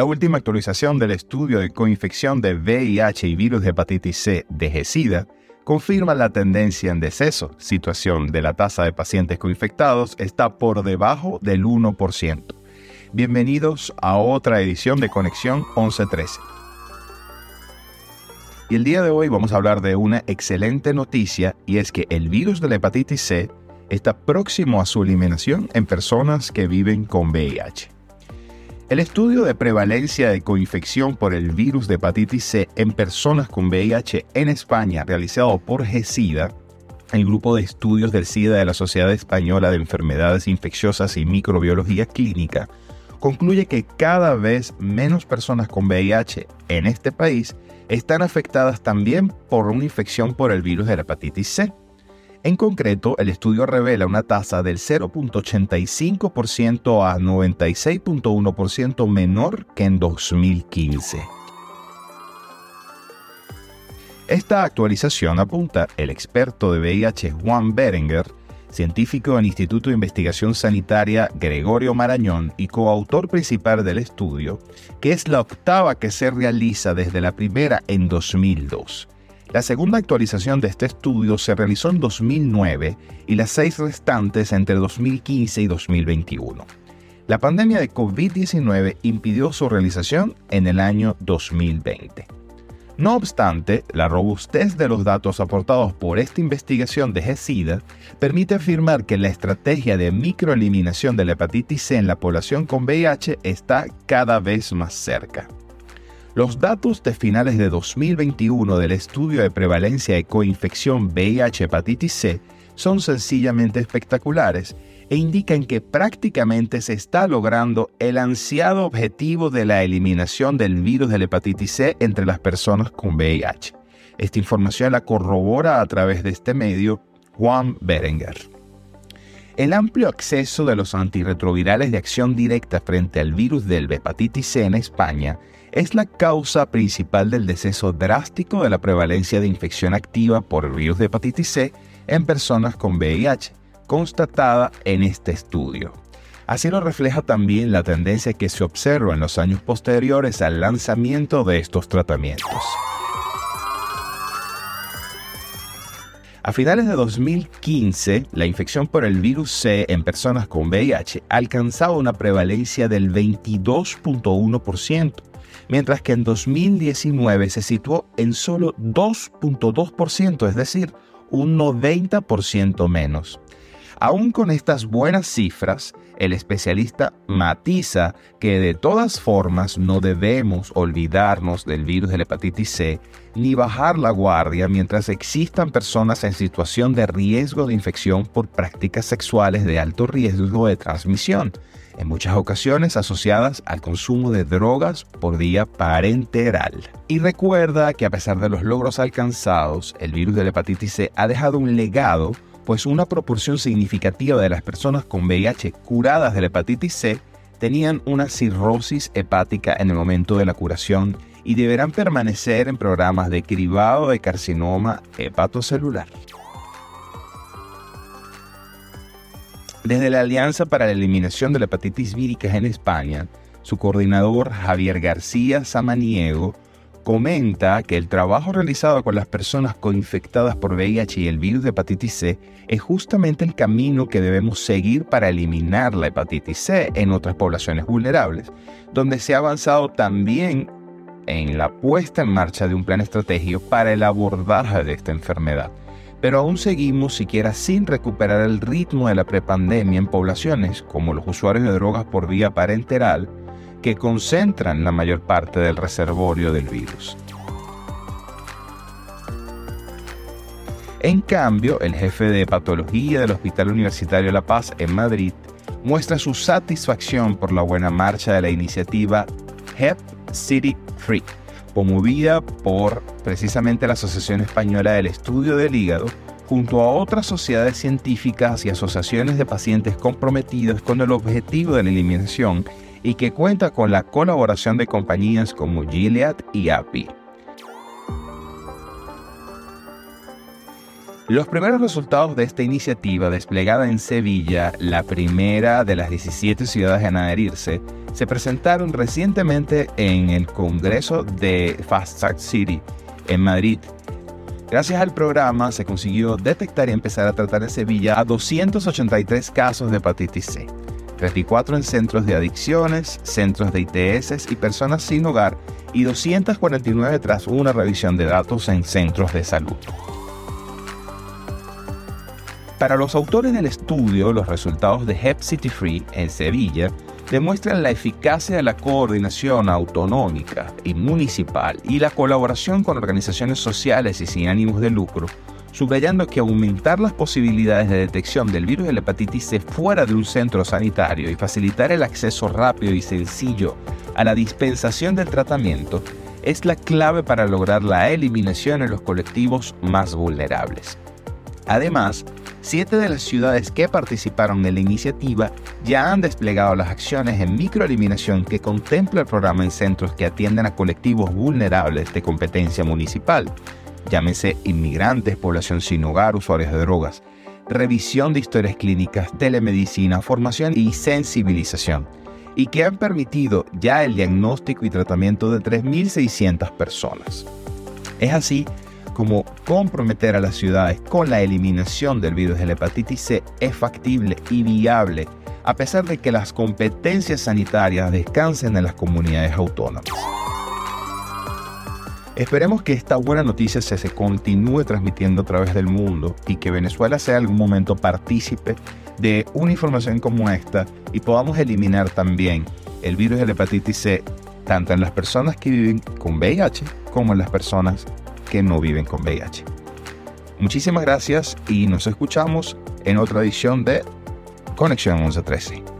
La última actualización del estudio de coinfección de VIH y virus de hepatitis C de GESIDA confirma la tendencia en deceso, situación de la tasa de pacientes coinfectados está por debajo del 1%. Bienvenidos a otra edición de Conexión 1113. Y el día de hoy vamos a hablar de una excelente noticia y es que el virus de la hepatitis C está próximo a su eliminación en personas que viven con VIH. El estudio de prevalencia de coinfección por el virus de hepatitis C en personas con VIH en España, realizado por GESIDA, el grupo de estudios del SIDA de la Sociedad Española de Enfermedades Infecciosas y Microbiología Clínica, concluye que cada vez menos personas con VIH en este país están afectadas también por una infección por el virus de la hepatitis C. En concreto, el estudio revela una tasa del 0.85% a 96.1% menor que en 2015. Esta actualización apunta el experto de VIH Juan Berenguer, científico del Instituto de Investigación Sanitaria Gregorio Marañón y coautor principal del estudio, que es la octava que se realiza desde la primera en 2002. La segunda actualización de este estudio se realizó en 2009 y las seis restantes entre 2015 y 2021. La pandemia de COVID-19 impidió su realización en el año 2020. No obstante, la robustez de los datos aportados por esta investigación de GESIDA permite afirmar que la estrategia de microeliminación de la hepatitis C en la población con VIH está cada vez más cerca. Los datos de finales de 2021 del estudio de prevalencia de coinfección VIH-hepatitis C son sencillamente espectaculares e indican que prácticamente se está logrando el ansiado objetivo de la eliminación del virus de la hepatitis C entre las personas con VIH. Esta información la corrobora a través de este medio Juan Berenguer. El amplio acceso de los antirretrovirales de acción directa frente al virus del hepatitis C en España es la causa principal del deceso drástico de la prevalencia de infección activa por el virus de hepatitis C en personas con VIH, constatada en este estudio. Así lo refleja también la tendencia que se observa en los años posteriores al lanzamiento de estos tratamientos. A finales de 2015, la infección por el virus C en personas con VIH alcanzaba una prevalencia del 22.1%, mientras que en 2019 se situó en solo 2.2%, es decir, un 90% menos. Aún con estas buenas cifras, el especialista matiza que de todas formas no debemos olvidarnos del virus de la hepatitis C ni bajar la guardia mientras existan personas en situación de riesgo de infección por prácticas sexuales de alto riesgo de transmisión, en muchas ocasiones asociadas al consumo de drogas por vía parenteral. Y recuerda que a pesar de los logros alcanzados, el virus de la hepatitis C ha dejado un legado, pues una proporción significativa de las personas con VIH curadas de la hepatitis C tenían una cirrosis hepática en el momento de la curación y deberán permanecer en programas de cribado de carcinoma hepatocelular. Desde la Alianza para la Eliminación de la Hepatitis Vírica en España, su coordinador Javier García Samaniego comenta que el trabajo realizado con las personas coinfectadas por VIH y el virus de hepatitis C es justamente el camino que debemos seguir para eliminar la hepatitis C en otras poblaciones vulnerables, donde se ha avanzado también en la puesta en marcha de un plan estratégico para el abordaje de esta enfermedad pero aún seguimos siquiera sin recuperar el ritmo de la prepandemia en poblaciones como los usuarios de drogas por vía parenteral, que concentran la mayor parte del reservorio del virus. En cambio, el jefe de patología del Hospital Universitario La Paz en Madrid muestra su satisfacción por la buena marcha de la iniciativa Hep City Free promovida por precisamente la Asociación Española del Estudio del Hígado, junto a otras sociedades científicas y asociaciones de pacientes comprometidos con el objetivo de la eliminación y que cuenta con la colaboración de compañías como Gilead y API. Los primeros resultados de esta iniciativa desplegada en Sevilla, la primera de las 17 ciudades en adherirse, se presentaron recientemente en el Congreso de Fast Track City en Madrid. Gracias al programa se consiguió detectar y empezar a tratar en Sevilla a 283 casos de hepatitis C, 34 en centros de adicciones, centros de ITS y personas sin hogar y 249 tras una revisión de datos en centros de salud. Para los autores del estudio, los resultados de Hep City Free en Sevilla demuestran la eficacia de la coordinación autonómica y municipal y la colaboración con organizaciones sociales y sin ánimos de lucro, subrayando que aumentar las posibilidades de detección del virus de la hepatitis C fuera de un centro sanitario y facilitar el acceso rápido y sencillo a la dispensación del tratamiento es la clave para lograr la eliminación en los colectivos más vulnerables. Además, siete de las ciudades que participaron en la iniciativa ya han desplegado las acciones en microeliminación que contempla el programa en centros que atienden a colectivos vulnerables de competencia municipal, llámese inmigrantes, población sin hogar, usuarios de drogas, revisión de historias clínicas, telemedicina, formación y sensibilización, y que han permitido ya el diagnóstico y tratamiento de 3.600 personas. Es así como comprometer a las ciudades con la eliminación del virus de la hepatitis C es factible y viable, a pesar de que las competencias sanitarias descansen en las comunidades autónomas. Esperemos que esta buena noticia se, se continúe transmitiendo a través del mundo y que Venezuela sea algún momento partícipe de una información como esta y podamos eliminar también el virus de la hepatitis C tanto en las personas que viven con VIH como en las personas que no viven con VIH. Muchísimas gracias y nos escuchamos en otra edición de Conexión 1113.